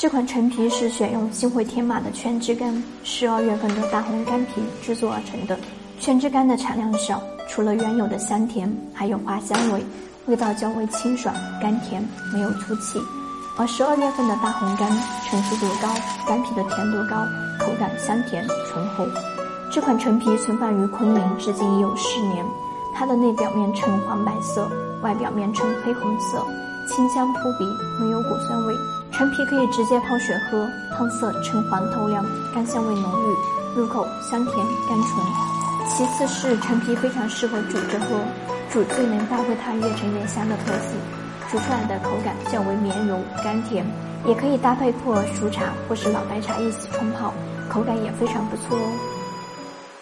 这款陈皮是选用星汇天马的全脂柑，十二月份的大红干皮制作而成的。全脂柑的产量少，除了原有的香甜，还有花香味，味道较为清爽甘甜，没有粗气。而十二月份的大红柑成熟度高，干皮的甜度高，口感香甜醇厚。这款陈皮存放于昆明至今已有十年，它的内表面呈黄白色，外表面呈黑红色，清香扑鼻，没有果酸味。陈皮可以直接泡水喝，汤色橙黄透亮，干香味浓郁，入口香甜甘醇。其次是陈皮非常适合煮着喝，煮最能发挥它越陈越香的特性，煮出来的口感较为绵柔甘甜，也可以搭配普洱熟茶或是老白茶一起冲泡，口感也非常不错哦。